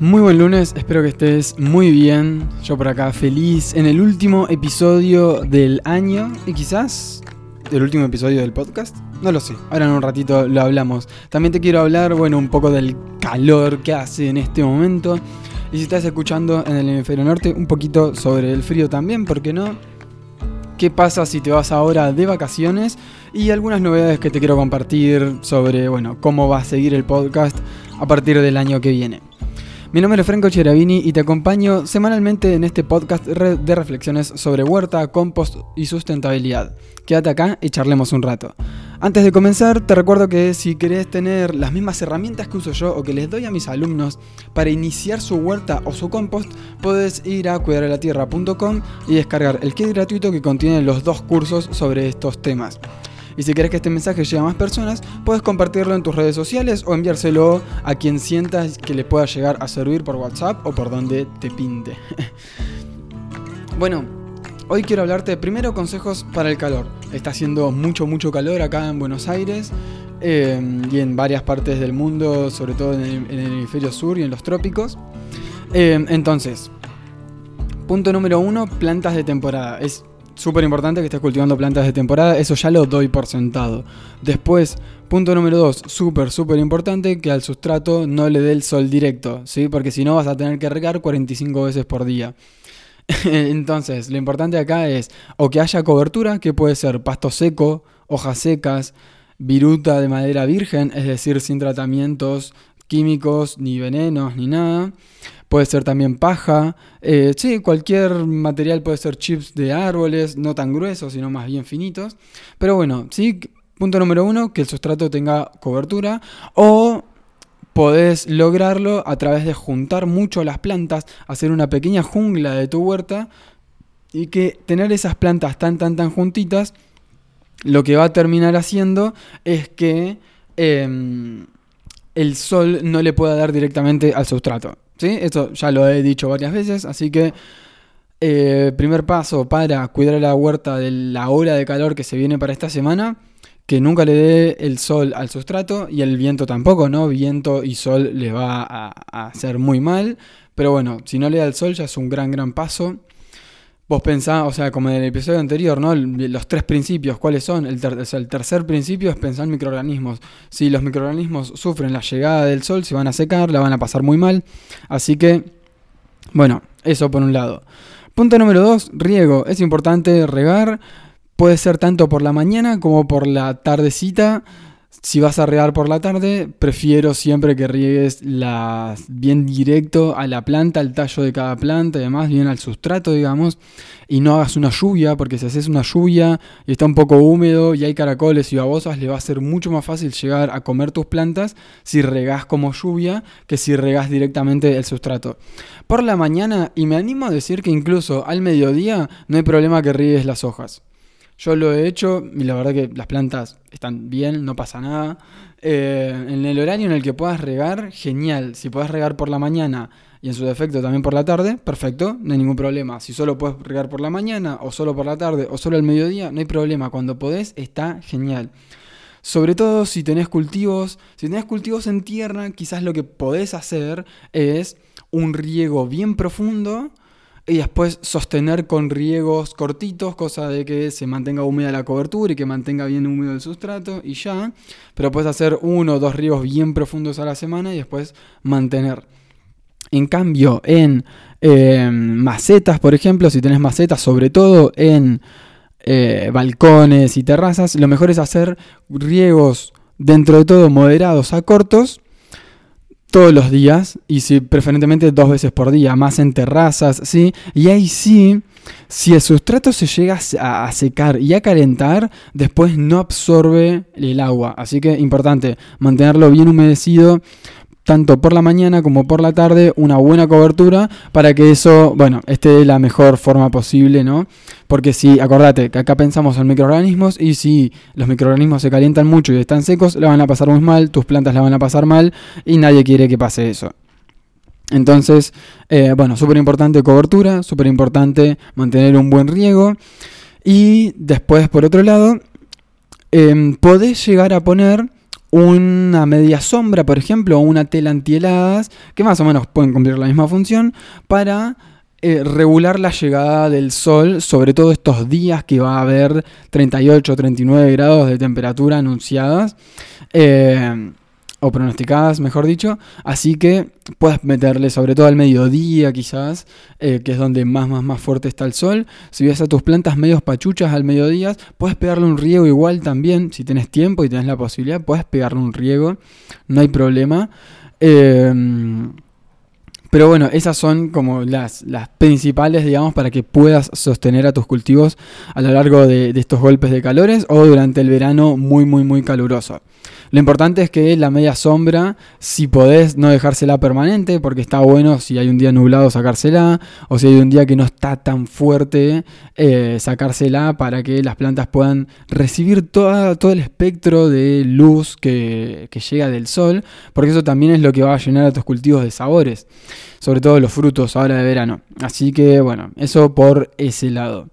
Muy buen lunes, espero que estés muy bien. Yo por acá feliz en el último episodio del año y quizás el último episodio del podcast. No lo sé, ahora en un ratito lo hablamos. También te quiero hablar, bueno, un poco del calor que hace en este momento. Y si estás escuchando en el hemisferio norte, un poquito sobre el frío también, ¿por qué no? ¿Qué pasa si te vas ahora de vacaciones? Y algunas novedades que te quiero compartir sobre, bueno, cómo va a seguir el podcast a partir del año que viene. Mi nombre es Franco Cheravini y te acompaño semanalmente en este podcast de reflexiones sobre huerta, compost y sustentabilidad. Quédate acá y charlemos un rato. Antes de comenzar, te recuerdo que si querés tener las mismas herramientas que uso yo o que les doy a mis alumnos para iniciar su huerta o su compost, puedes ir a cuidarelatierra.com y descargar el kit gratuito que contiene los dos cursos sobre estos temas. Y si querés que este mensaje llegue a más personas, puedes compartirlo en tus redes sociales o enviárselo a quien sientas que le pueda llegar a servir por WhatsApp o por donde te pinte. bueno, hoy quiero hablarte de primero consejos para el calor. Está haciendo mucho, mucho calor acá en Buenos Aires. Eh, y en varias partes del mundo, sobre todo en el, hemisferio sur y en los trópicos. Eh, entonces, punto número uno, plantas de temporada. Es súper importante que estés cultivando plantas de temporada, eso ya lo doy por sentado. Después, punto número dos, súper, súper importante que al sustrato no le dé el sol directo, ¿sí? Porque si no vas a tener que regar 45 veces por día. Entonces, lo importante acá es o que haya cobertura, que puede ser pasto seco, hojas secas, viruta de madera virgen, es decir, sin tratamientos químicos, ni venenos, ni nada. Puede ser también paja. Eh, sí, cualquier material puede ser chips de árboles, no tan gruesos, sino más bien finitos. Pero bueno, sí, punto número uno, que el sustrato tenga cobertura. O podés lograrlo a través de juntar mucho las plantas, hacer una pequeña jungla de tu huerta y que tener esas plantas tan, tan, tan juntitas, lo que va a terminar haciendo es que em, el sol no le pueda dar directamente al sustrato. ¿sí? Esto ya lo he dicho varias veces, así que eh, primer paso para cuidar la huerta de la ola de calor que se viene para esta semana, que nunca le dé el sol al sustrato y el viento tampoco, ¿no? Viento y sol le va a, a hacer muy mal, pero bueno, si no le da el sol ya es un gran, gran paso. Vos pensás, o sea, como en el episodio anterior, ¿no? Los tres principios, ¿cuáles son? El, el, tercer principio es pensar en microorganismos. Si los microorganismos sufren la llegada del sol, se van a secar, la van a pasar muy mal. Así que, bueno, eso por un lado. Punto número dos, riego. Es importante regar. Puede ser tanto por la mañana como por la tardecita. Si vas a regar por la tarde, prefiero siempre que riegues bien directo a la planta, al tallo de cada planta y bien al sustrato, digamos, y no hagas una lluvia, porque si haces una lluvia y está un poco húmedo y hay caracoles y babosas, le va a ser mucho más fácil llegar a comer tus plantas si regás como lluvia que si regás directamente el sustrato. Por la mañana, y me animo a decir que incluso al mediodía, no hay problema que riegues las hojas. Yo lo he hecho y la verdad que las plantas están bien, no pasa nada. Eh, en el horario en el que puedas regar, genial. Si puedes regar por la mañana y en su defecto también por la tarde, perfecto, no hay ningún problema. Si solo puedes regar por la mañana o solo por la tarde o solo al mediodía, no hay problema. Cuando podés, está genial. Sobre todo si tenés cultivos, si tenés cultivos en tierra, quizás lo que podés hacer es un riego bien profundo y después sostener con riegos cortitos, cosa de que se mantenga húmeda la cobertura y que mantenga bien húmedo el sustrato y ya. Pero puedes hacer uno o dos riegos bien profundos a la semana y después mantener. En cambio, en em, macetas, por ejemplo, si tenés macetas, sobre todo en eh, balcones y terrazas, lo mejor es hacer riegos dentro de todo moderados a cortos todos los días y si preferentemente dos veces por día, más en terrazas, ¿sí? Y ahí sí, si el sustrato se llega a secar y a calentar, después no absorbe el agua. Así que importante mantenerlo bien humedecido tanto por la mañana como por la tarde, una buena cobertura para que eso, bueno, esté de la mejor forma posible, ¿no? Porque si, acordate que acá pensamos en microorganismos y si los microorganismos se calientan mucho y están secos, la van a pasar muy mal, tus plantas la van a pasar mal y nadie quiere que pase eso. Entonces, eh, bueno, súper importante cobertura, súper importante mantener un buen riego. Y después, por otro lado, em, podés llegar a poner una media sombra, por ejemplo, o una tela antiheladas, que más o menos pueden cumplir la misma función, para eh, regular la llegada del sol, sobre todo estos días que va a haber 38 39 grados de temperatura anunciadas. Eh, o pronosticadas, mejor dicho. Así que puedes meterle sobre todo al mediodía quizás, eh, que es donde más, más, más fuerte está el sol. Si ves a tus plantas medios pachuchas al mediodía, puedes pegarle un riego igual también. Si tienes tiempo y tienes la posibilidad, puedes pegarle un riego. No hay problema. Em, pero bueno, esas son como las, las, principales, digamos, para que puedas sostener a tus cultivos a lo largo de estos golpes de calores o durante el verano muy, muy, muy caluroso. Lo importante es que la media sombra, si podés no dejársela permanente, porque está bueno si hay un día nublado sacársela, o si hay un día que no está tan fuerte, eh, sacársela para que las plantas puedan recibir todo el espectro de luz que, que llega del sol, porque eso también es lo que va a llenar a tus cultivos de sabores, sobre todo los frutos ahora de verano. Así que bueno, eso por ese lado.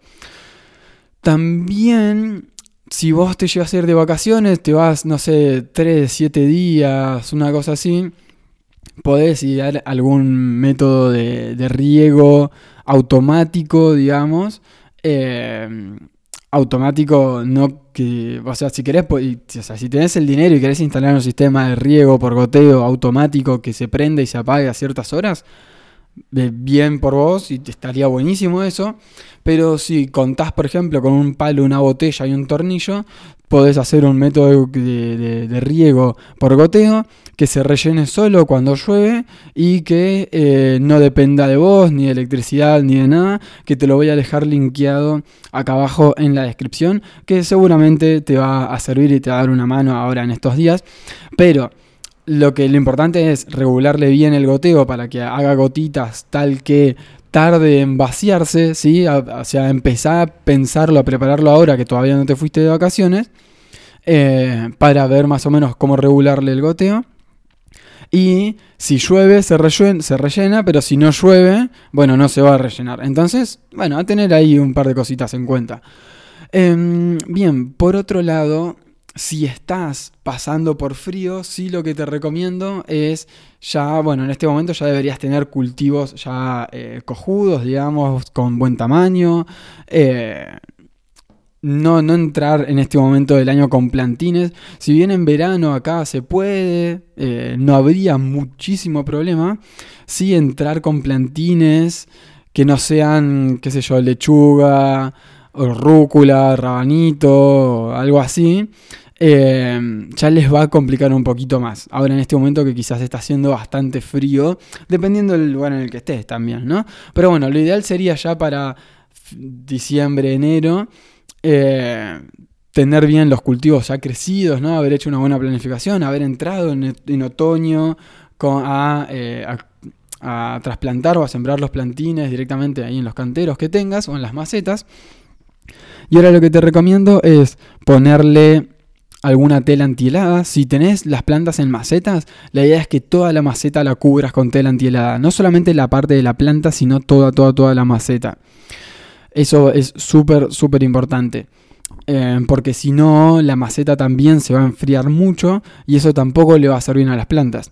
También si vos te llevas a ir de vacaciones, te vas, no sé, 3, 7 días, una cosa así, podés idear algún método de, riego automático, digamos. Eh, automático, no que, o sea, si querés, si tenés el dinero y querés instalar un sistema de riego por goteo automático que se prenda y se apague a ciertas horas, bien por vos y te estaría buenísimo eso. Pero si contás, por ejemplo, con un palo, una botella y un tornillo, podés hacer un método de, riego por goteo que se rellene solo cuando llueve y que eh, no dependa de vos, ni de electricidad, ni de nada, que te lo voy a dejar linkeado acá abajo en la descripción, que seguramente te va a servir y te va a dar una mano ahora en estos días. Pero lo que lo importante es regularle bien el goteo para que haga gotitas tal que tarde en vaciarse, ¿sí? O sea, empezar a pensarlo, a prepararlo ahora que todavía no te fuiste de vacaciones, eh, para ver más o menos cómo regularle el goteo. Y si llueve se rellena, se rellena, pero si no llueve, bueno, no se va a rellenar. Entonces, bueno, a tener ahí un par de cositas en cuenta. Em, bien, por otro lado, si estás pasando por frío, sí lo que te recomiendo es ya, bueno, en este momento ya deberías tener cultivos ya eh, cojudos, digamos, con buen tamaño. Eh, no, no entrar en este momento del año con plantines. Si bien en verano acá se puede, eh, no habría muchísimo problema. Sí entrar con plantines que no sean, qué sé yo, lechuga, o rúcula, rabanito, algo así ya les va a complicar un poquito más. Ahora en este momento que quizás está haciendo bastante frío, dependiendo del lugar en el que estés también, ¿no? Pero bueno, lo ideal sería ya para diciembre, enero, eh, tener bien los cultivos ya crecidos, ¿no? Haber hecho una buena planificación, haber entrado en, otoño eh, a trasplantar o a sembrar los plantines directamente ahí en los canteros que tengas o en las macetas. Y ahora lo que te recomiendo es ponerle alguna tela antihelada. Si tenés las plantas en macetas, la idea es que toda la maceta la cubras con tela antihelada. No solamente la parte de la planta, sino toda, toda, toda la maceta. Eso es súper, súper importante. Eh, porque si no, la maceta también se va a enfriar mucho y eso tampoco le va a servir bien a las plantas.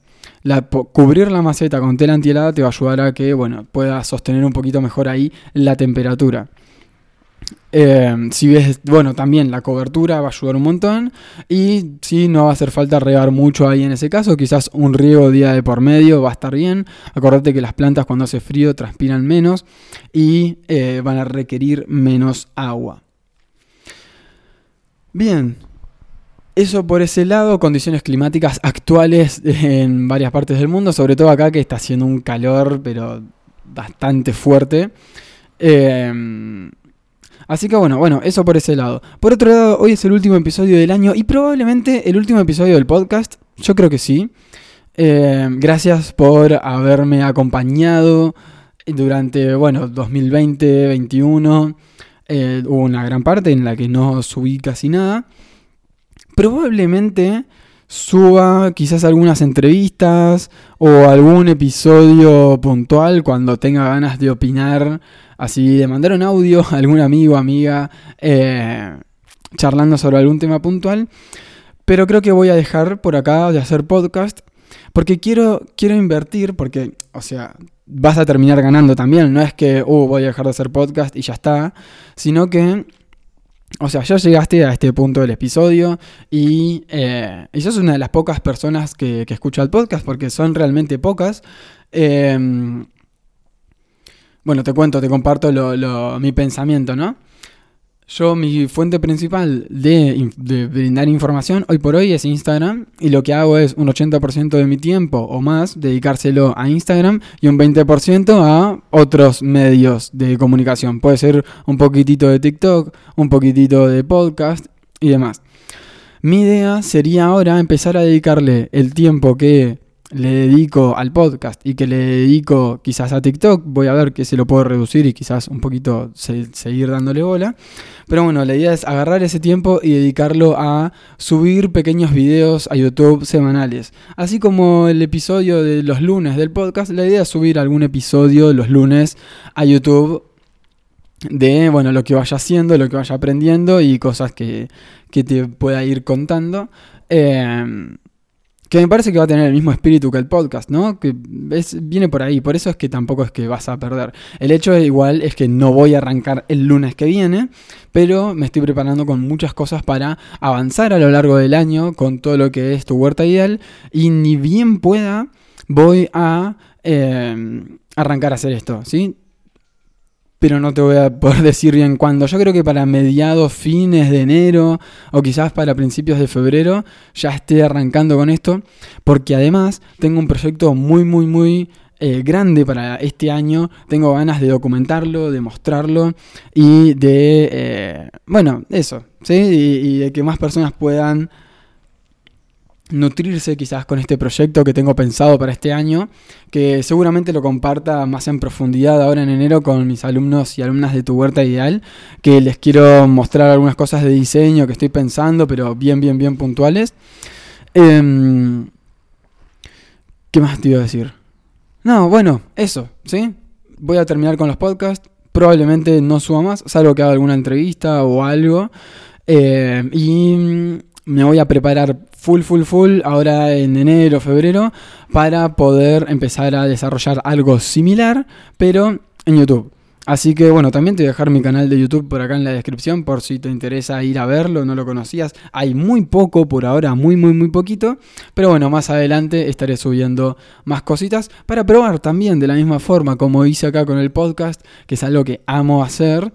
cubrir la maceta con tela antihelada te va a ayudar a que bueno, pueda sostener un poquito mejor ahí la temperatura. Eh, si ves, bueno, también la cobertura va a ayudar un montón. Y si no va a hacer falta regar mucho ahí en ese caso, quizás un riego día de por medio va a estar bien. Acordate que las plantas cuando hace frío transpiran menos y eh, van a requerir menos agua. Bien, eso por ese lado, condiciones climáticas actuales en varias partes del mundo, sobre todo acá que está haciendo un calor, pero bastante fuerte. Eh, Así que bueno, bueno, eso por ese lado. Por otro lado, hoy es el último episodio del año y probablemente el último episodio del podcast. Yo creo que sí. Eh, gracias por haberme acompañado durante, bueno, 2020, 2021. Eh, hubo una gran parte en la que no subí casi nada. Probablemente suba quizás algunas entrevistas o algún episodio puntual cuando tenga ganas de opinar Así de mandar un audio a algún amigo, amiga, eh, charlando sobre algún tema puntual. Pero creo que voy a dejar por acá de hacer podcast porque quiero, quiero invertir, porque, o sea, vas a terminar ganando también. No es que, uh, voy a dejar de hacer podcast y ya está, sino que o sea, ya llegaste a este punto del episodio y, eh, y sos una de las pocas personas que, que, escucha el podcast, porque son realmente pocas. Eh, bueno, te cuento, te comparto mi pensamiento, ¿no? Yo, mi fuente principal de, brindar información hoy por hoy es Instagram y lo que hago es un 80% de mi tiempo o más dedicárselo a Instagram y un 20% a otros medios de comunicación. Puede ser un poquitito de TikTok, un poquitito de podcast y demás. Mi idea sería ahora empezar a dedicarle el tiempo que le dedico al podcast y que le dedico quizás a TikTok, voy a ver que se lo puedo reducir y quizás un poquito seguir dándole bola. Pero bueno, la idea es agarrar ese tiempo y dedicarlo a subir pequeños videos a YouTube semanales. Así como el episodio de los lunes del podcast, la idea es subir algún episodio los lunes a YouTube de bueno, lo que vaya haciendo, lo que vaya aprendiendo y cosas que, que te pueda ir contando. Eh, que me parece que va a tener el mismo espíritu que el podcast, ¿no? Que viene por ahí, por eso es que tampoco es que vas a perder. El hecho igual es que no voy a arrancar el lunes que viene, pero me estoy preparando con muchas cosas para avanzar a lo largo del año con todo lo que es tu huerta ideal y ni bien pueda voy a eh, arrancar a hacer esto, ¿sí? Pero no te voy a poder decir bien cuándo. Yo creo que para mediados, fines de enero o quizás para principios de febrero ya esté arrancando con esto, porque además tengo un proyecto muy, muy, muy eh, grande para este año. Tengo ganas de documentarlo, de mostrarlo y de, eh, bueno, eso, ¿sí? y de que más personas puedan nutrirse quizás con este proyecto que tengo pensado para este año, que seguramente lo comparta más en profundidad ahora en enero con mis alumnos y alumnas de tu huerta ideal, que les quiero mostrar algunas cosas de diseño que estoy pensando, pero bien, bien, bien puntuales. Em, ¿Qué más te iba a decir? No, bueno, eso, ¿sí? Voy a terminar con los podcasts. Probablemente no suba más, salvo que haga alguna entrevista o algo. Eh, y me voy a preparar full, full, full ahora en enero, febrero, para poder empezar a desarrollar algo similar, pero en YouTube. Así que bueno, también te voy a dejar mi canal de YouTube por acá en la descripción por si te interesa ir a verlo, no lo conocías. Hay muy poco por ahora, muy, muy, muy poquito. Pero bueno, más adelante estaré subiendo más cositas para probar también de la misma forma como hice acá con el podcast, que es algo que amo hacer.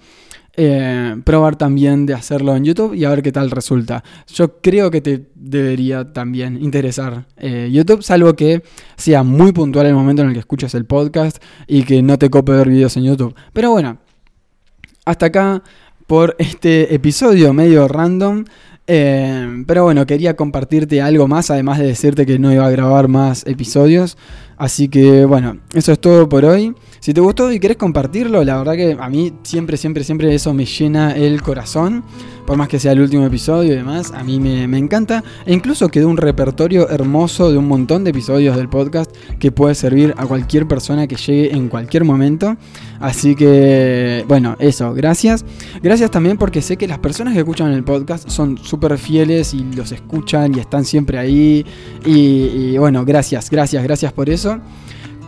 Eh, probar también de hacerlo en YouTube y a ver qué tal resulta. Yo creo que te debería también interesar eh, YouTube, salvo que sea muy puntual el momento en el que escuchas el podcast y que no te cope ver videos en YouTube. Pero bueno, hasta acá por este episodio medio random. Eh, pero bueno, quería compartirte algo más, además de decirte que no iba a grabar más episodios. Así que bueno, eso es todo por hoy. Si te gustó y querés compartirlo, la verdad que a mí siempre, siempre, siempre eso me llena el corazón. Por más que sea el último episodio y demás, a mí me, encanta. E incluso quedó un repertorio hermoso de un montón de episodios del podcast que puede servir a cualquier persona que llegue en cualquier momento. Así que, bueno, eso, gracias. Gracias también porque sé que las personas que escuchan el podcast son súper fieles y los escuchan y están siempre ahí. y bueno, gracias, gracias, gracias por eso.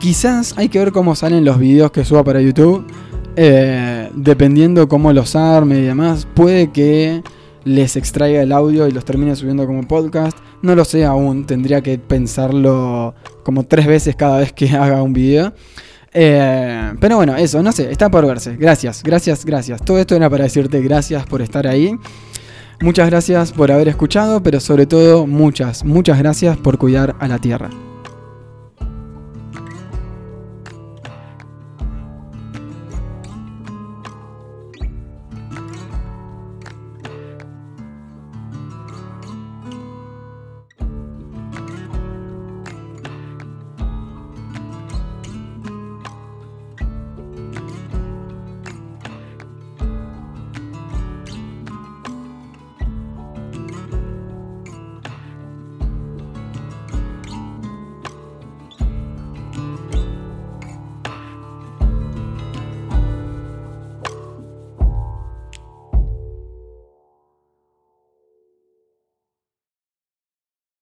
Quizás hay que ver cómo salen los videos que suba para YouTube. Eh, dependiendo cómo los arme y demás, puede que les extraiga el audio y los termine subiendo como podcast. No lo sé aún, tendría que pensarlo como tres veces cada vez que haga un video. Eh, pero bueno, eso, no sé, está por verse. Gracias, gracias, gracias. Todo esto era para decirte gracias por estar ahí. Muchas gracias por haber escuchado, pero sobre todo muchas, muchas gracias por cuidar a la tierra.